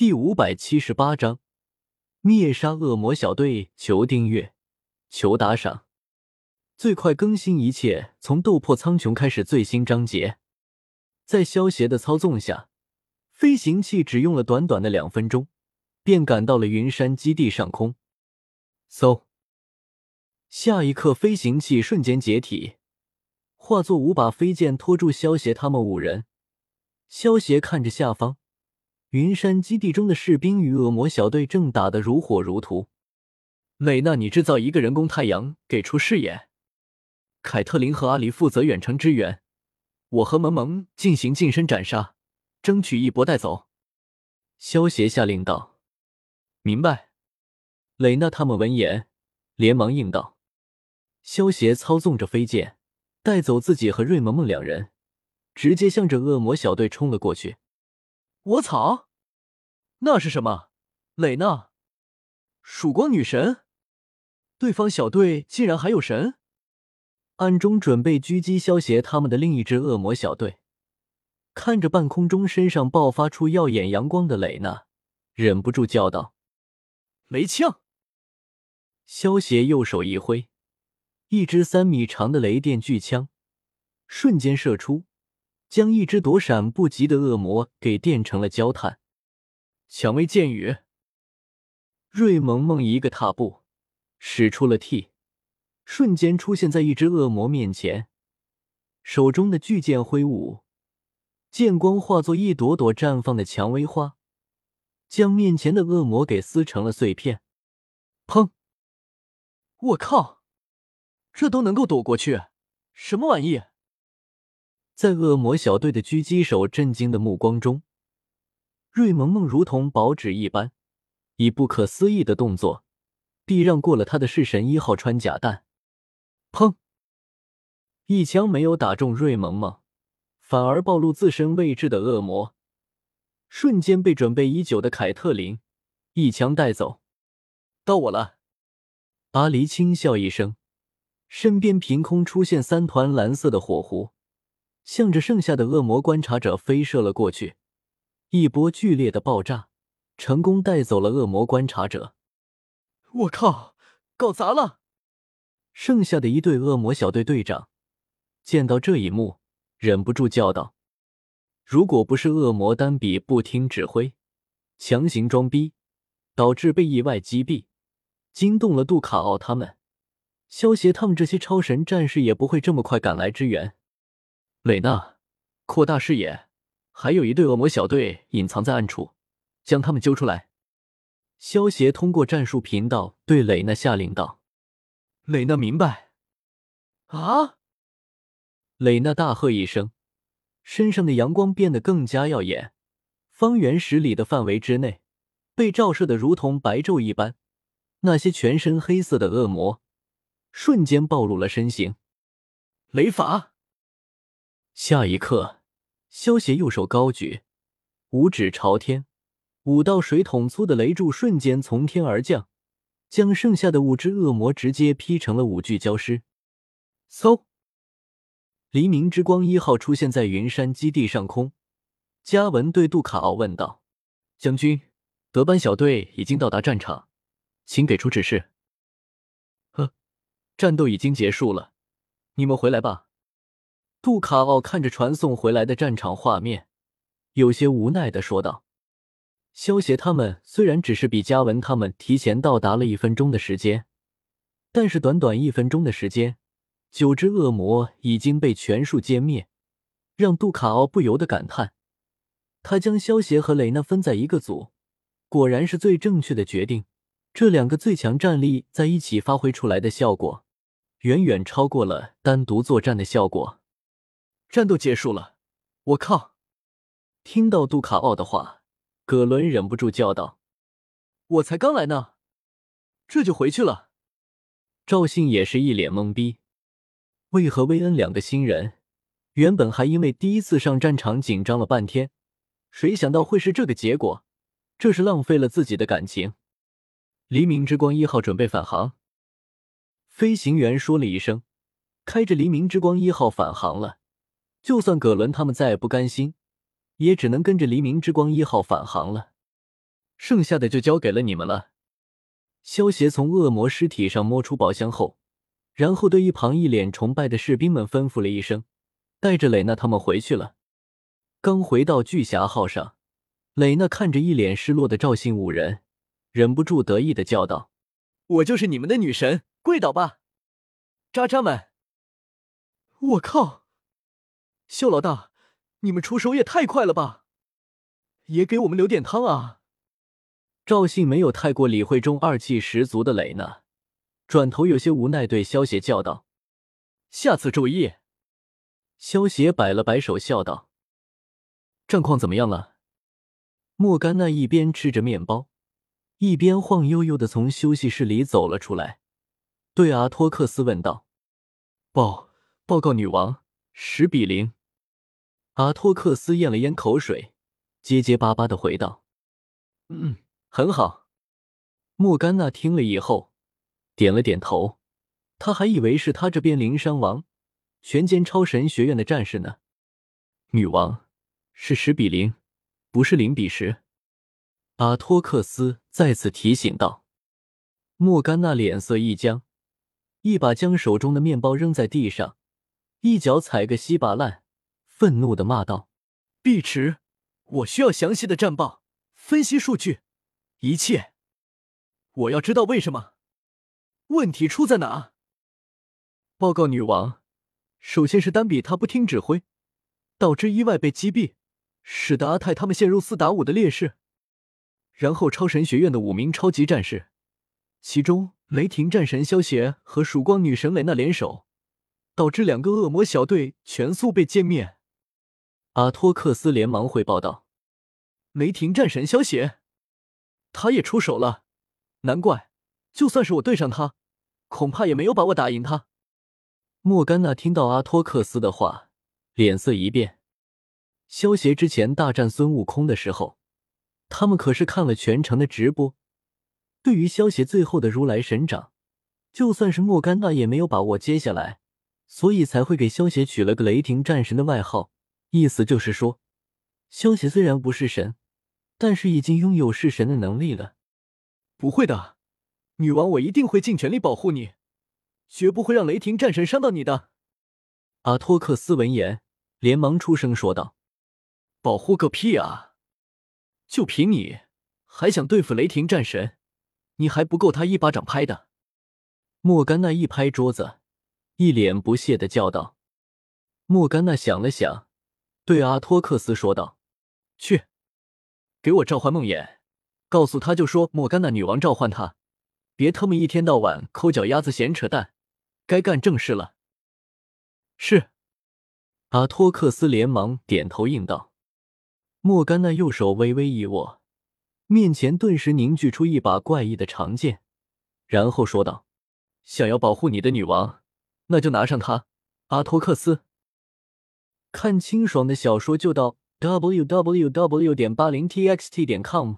第五百七十八章灭杀恶魔小队。求订阅，求打赏，最快更新！一切从斗破苍穹开始。最新章节，在萧协的操纵下，飞行器只用了短短的两分钟，便赶到了云山基地上空。嗖！下一刻，飞行器瞬间解体，化作五把飞剑拖住萧协他们五人。萧协看着下方。云山基地中的士兵与恶魔小队正打得如火如荼。蕾娜，你制造一个人工太阳，给出视野。凯特琳和阿离负责远程支援，我和萌萌进行近身斩杀，争取一波带走。萧协下令道：“明白。”蕾娜他们闻言连忙应道。萧协操纵着飞剑，带走自己和瑞萌萌两人，直接向着恶魔小队冲了过去。我操！那是什么？蕾娜，曙光女神？对方小队竟然还有神？暗中准备狙击萧协他们的另一支恶魔小队，看着半空中身上爆发出耀眼阳光的蕾娜，忍不住叫道：“没枪！”萧邪右手一挥，一支三米长的雷电巨枪瞬间射出。将一只躲闪不及的恶魔给电成了焦炭。蔷薇剑雨，瑞萌萌一个踏步，使出了 T，瞬间出现在一只恶魔面前，手中的巨剑挥舞，剑光化作一朵朵绽放的蔷薇花，将面前的恶魔给撕成了碎片。砰！我靠，这都能够躲过去？什么玩意？在恶魔小队的狙击手震惊的目光中，瑞萌萌如同薄纸一般，以不可思议的动作避让过了他的弑神一号穿甲弹。砰！一枪没有打中瑞萌萌，反而暴露自身位置的恶魔，瞬间被准备已久的凯特琳一枪带走。到我了！阿离轻笑一声，身边凭空出现三团蓝色的火狐。向着剩下的恶魔观察者飞射了过去，一波剧烈的爆炸，成功带走了恶魔观察者。我靠，搞砸了！剩下的一队恶魔小队队长见到这一幕，忍不住叫道：“如果不是恶魔丹比不听指挥，强行装逼，导致被意外击毙，惊动了杜卡奥他们，萧协他们这些超神战士也不会这么快赶来支援。”蕾娜，扩大视野，还有一队恶魔小队隐藏在暗处，将他们揪出来。萧协通过战术频道对蕾娜下令道：“蕾娜明白。”啊！蕾娜大喝一声，身上的阳光变得更加耀眼，方圆十里的范围之内被照射的如同白昼一般。那些全身黑色的恶魔瞬间暴露了身形。雷法。下一刻，萧协右手高举，五指朝天，五道水桶粗的雷柱瞬间从天而降，将剩下的五只恶魔直接劈成了五具焦尸。嗖！黎明之光一号出现在云山基地上空。嘉文对杜卡奥问道：“将军，德班小队已经到达战场，请给出指示。”“呵，战斗已经结束了，你们回来吧。”杜卡奥看着传送回来的战场画面，有些无奈的说道：“萧协他们虽然只是比嘉文他们提前到达了一分钟的时间，但是短短一分钟的时间，九只恶魔已经被全数歼灭，让杜卡奥不由得感叹：他将萧协和雷娜分在一个组，果然是最正确的决定。这两个最强战力在一起发挥出来的效果，远远超过了单独作战的效果。”战斗结束了，我靠！听到杜卡奥的话，葛伦忍不住叫道：“我才刚来呢，这就回去了。”赵信也是一脸懵逼，为何薇恩两个新人原本还因为第一次上战场紧张了半天，谁想到会是这个结果？这是浪费了自己的感情。黎明之光一号准备返航，飞行员说了一声，开着黎明之光一号返航了。就算葛伦他们再不甘心，也只能跟着黎明之光一号返航了。剩下的就交给了你们了。萧协从恶魔尸体上摸出宝箱后，然后对一旁一脸崇拜的士兵们吩咐了一声，带着蕾娜他们回去了。刚回到巨侠号上，蕾娜看着一脸失落的赵信五人，忍不住得意的叫道：“我就是你们的女神，跪倒吧，渣渣们！”我靠，秀老大，你们出手也太快了吧！也给我们留点汤啊！赵信没有太过理会中二气十足的蕾娜，转头有些无奈对萧邪叫道：“下次注意。”萧邪摆了摆手，笑道：“战况怎么样了？”莫甘娜一边吃着面包，一边晃悠悠的从休息室里走了出来，对阿托克斯问道：“报报告女王，十比零。”阿托克斯咽了咽口水，结结巴巴的回道：“嗯。”很好，莫甘娜听了以后点了点头。他还以为是他这边零伤亡，全歼超神学院的战士呢。女王是十比零，不是零比十。阿托克斯再次提醒道。莫甘娜脸色一僵，一把将手中的面包扔在地上，一脚踩个稀巴烂，愤怒的骂道：“碧池，我需要详细的战报分析数据。”一切，我要知道为什么？问题出在哪？报告女王，首先是丹比他不听指挥，导致意外被击毙，使得阿泰他们陷入四打五的劣势。然后超神学院的五名超级战士，其中雷霆战神萧协和曙光女神蕾娜联手，导致两个恶魔小队全速被歼灭。阿托克斯连忙汇报道：“雷霆战神萧协。”他也出手了，难怪，就算是我对上他，恐怕也没有把握打赢他。莫甘娜听到阿托克斯的话，脸色一变。萧协之前大战孙悟空的时候，他们可是看了全程的直播。对于萧协最后的如来神掌，就算是莫甘娜也没有把握接下来，所以才会给萧协取了个雷霆战神的外号。意思就是说，萧协虽然不是神。但是已经拥有弑神的能力了，不会的，女王，我一定会尽全力保护你，绝不会让雷霆战神伤到你的。阿托克斯闻言，连忙出声说道：“保护个屁啊！就凭你，还想对付雷霆战神？你还不够他一巴掌拍的。”莫甘娜一拍桌子，一脸不屑的叫道：“莫甘娜想了想，对阿托克斯说道：去。”给我召唤梦魇，告诉他就说莫甘娜女王召唤他，别他妈一天到晚抠脚丫子闲扯淡，该干正事了。是，阿托克斯连忙点头应道。莫甘娜右手微微一握，面前顿时凝聚出一把怪异的长剑，然后说道：“想要保护你的女王，那就拿上它。”阿托克斯，看清爽的小说就到。w w w. 点八零 t x t 点 com